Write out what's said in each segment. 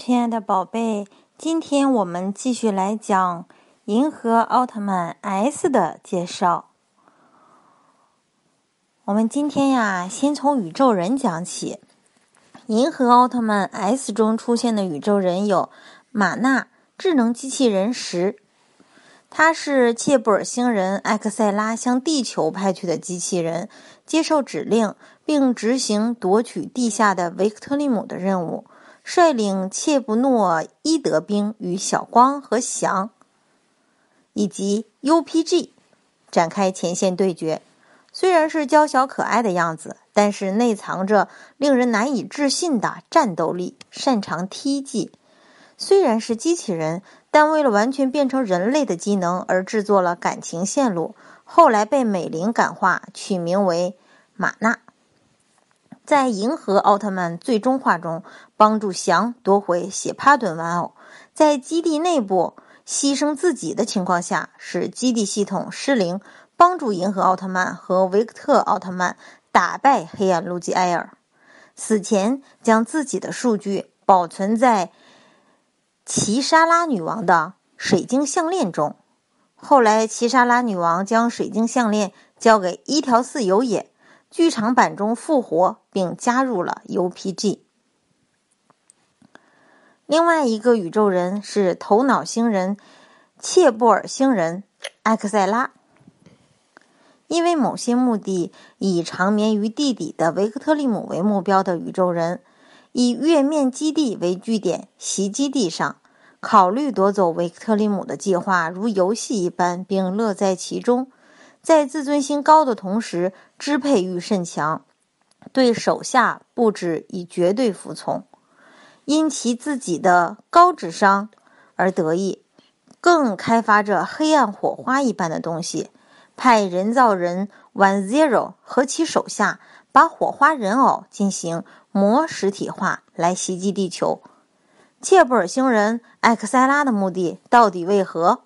亲爱的宝贝，今天我们继续来讲《银河奥特曼 S》的介绍。我们今天呀，先从宇宙人讲起。银河奥特曼 S 中出现的宇宙人有马纳智能机器人十，他是切布尔星人艾克塞拉向地球派去的机器人，接受指令并执行夺取地下的维克特利姆的任务。率领切布诺伊德兵与小光和翔以及 UPG 展开前线对决。虽然是娇小可爱的样子，但是内藏着令人难以置信的战斗力，擅长踢技。虽然是机器人，但为了完全变成人类的机能而制作了感情线路，后来被美玲感化，取名为玛娜。在银河奥特曼最终话中，帮助翔夺回血帕顿玩偶，在基地内部牺牲自己的情况下，使基地系统失灵，帮助银河奥特曼和维克特奥特曼打败黑暗路基埃尔。死前将自己的数据保存在奇莎拉女王的水晶项链中。后来，奇莎拉女王将水晶项链交给一条四有野。剧场版中复活并加入了 UPG。另外一个宇宙人是头脑星人切布尔星人艾克塞拉，因为某些目的以长眠于地底的维克特利姆为目标的宇宙人，以月面基地为据点袭击地上，考虑夺走维克特利姆的计划如游戏一般，并乐在其中。在自尊心高的同时，支配欲甚强，对手下布置以绝对服从，因其自己的高智商而得意，更开发着黑暗火花一般的东西，派人造人 One Zero 和其手下把火花人偶进行魔实体化来袭击地球。切布尔星人艾克塞拉的目的到底为何？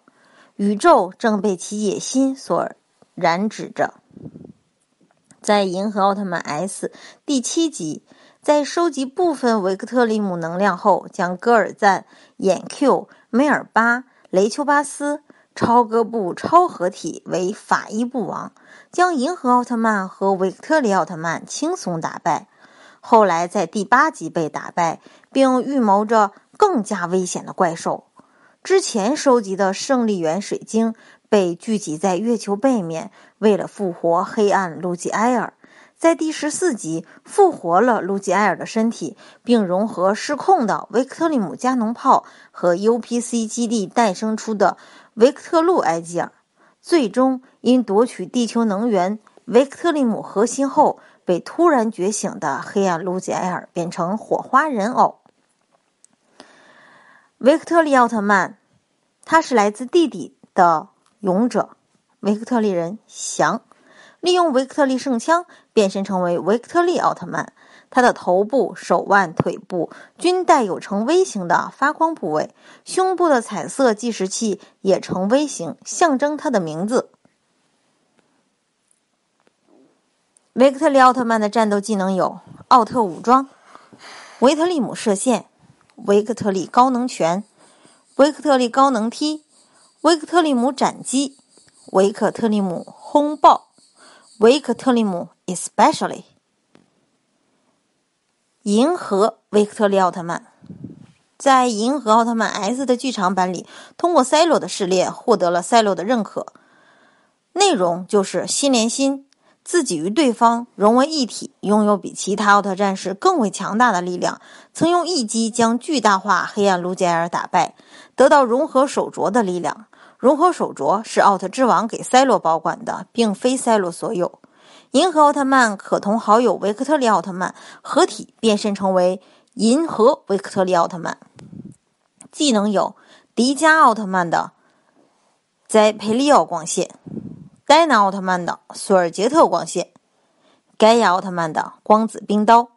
宇宙正被其野心所。染指着，在《银河奥特曼 S》第七集，在收集部分维克特利姆能量后，将戈尔赞、眼 Q、梅尔巴、雷丘巴斯、超哥布超合体为法医布王，将银河奥特曼和维克特利奥特曼轻松打败。后来在第八集被打败，并预谋着更加危险的怪兽。之前收集的胜利源水晶。被聚集在月球背面，为了复活黑暗路基埃尔，在第十四集复活了路基埃尔的身体，并融合失控的维克特利姆加农炮和 UPC 基地诞生出的维克特路埃吉尔。最终因夺取地球能源维克特利姆核心后，被突然觉醒的黑暗路基埃尔变成火花人偶。维克特利奥特曼，他是来自地底的。勇者维克特利人翔利用维克特利圣枪变身成为维克特利奥特曼，他的头部、手腕、腿部均带有呈 V 型的发光部位，胸部的彩色计时器也呈 V 型，象征他的名字。维克特利奥特曼的战斗技能有奥特武装、维特利姆射线、维克特利高能拳、维克特利高能踢。维克特利姆斩击，维克特利姆轰爆，维克特利姆 especially，银河维克特利奥特曼，在银河奥特曼 S 的剧场版里，通过赛罗的试炼获得了赛罗的认可。内容就是心连心，自己与对方融为一体，拥有比其他奥特战士更为强大的力量。曾用一击将巨大化黑暗卢杰尔打败，得到融合手镯的力量。融合手镯是奥特之王给赛罗保管的，并非赛罗所有。银河奥特曼可同好友维克特利奥特曼合体变身成为银河维克特利奥特曼。技能有迪迦奥特曼的在培利奥光线，戴拿奥特曼的索尔杰特光线，盖亚奥特曼的光子冰刀，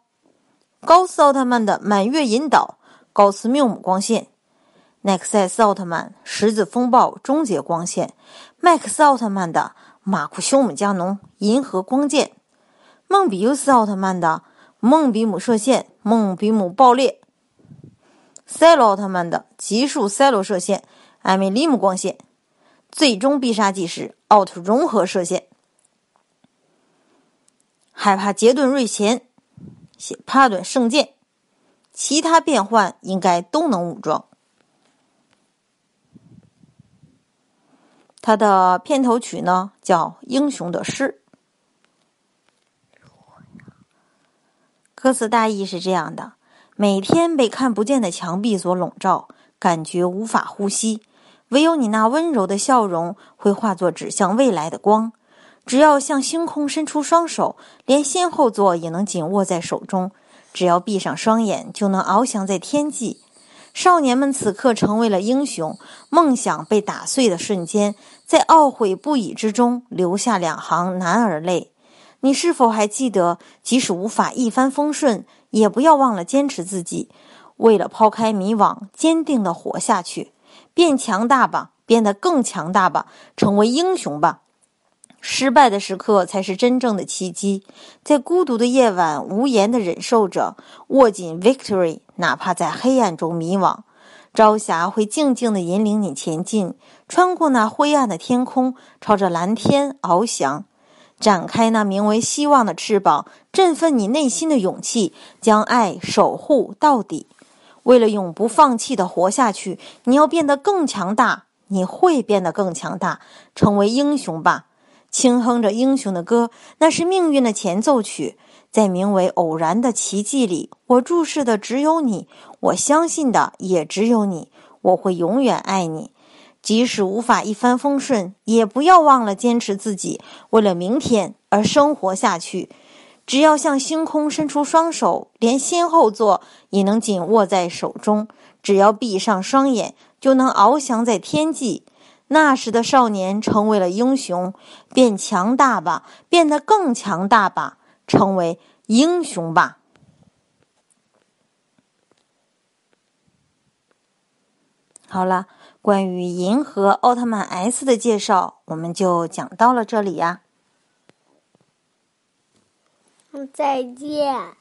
高斯奥特曼的满月引导高斯缪姆光线。奈克赛斯奥特曼十字风暴终结光线，麦克斯奥特曼的马库修姆加农银河光剑，梦比优斯奥特曼的梦比姆射线梦比姆爆裂，赛罗奥特曼的极速赛罗射线、艾米利姆光线，最终必杀技是奥特融合射线。害怕杰顿瑞前，写帕顿圣剑，其他变换应该都能武装。他的片头曲呢叫《英雄的诗》，歌词大意是这样的。每天被看不见的墙壁所笼罩，感觉无法呼吸。唯有你那温柔的笑容会化作指向未来的光。只要向星空伸出双手，连先后座也能紧握在手中。只要闭上双眼，就能翱翔在天际。少年们此刻成为了英雄。梦想被打碎的瞬间，在懊悔不已之中，留下两行男儿泪。你是否还记得，即使无法一帆风顺？也不要忘了坚持自己，为了抛开迷惘，坚定的活下去，变强大吧，变得更强大吧，成为英雄吧。失败的时刻才是真正的奇迹。在孤独的夜晚，无言的忍受着，握紧 victory，哪怕在黑暗中迷惘，朝霞会静静的引领你前进，穿过那灰暗的天空，朝着蓝天翱翔。展开那名为希望的翅膀，振奋你内心的勇气，将爱守护到底。为了永不放弃的活下去，你要变得更强大。你会变得更强大，成为英雄吧！轻哼着英雄的歌，那是命运的前奏曲。在名为偶然的奇迹里，我注视的只有你，我相信的也只有你。我会永远爱你。即使无法一帆风顺，也不要忘了坚持自己，为了明天而生活下去。只要向星空伸出双手，连先后座也能紧握在手中。只要闭上双眼，就能翱翔在天际。那时的少年成为了英雄，变强大吧，变得更强大吧，成为英雄吧。好了。关于银河奥特曼 S 的介绍，我们就讲到了这里呀。再见。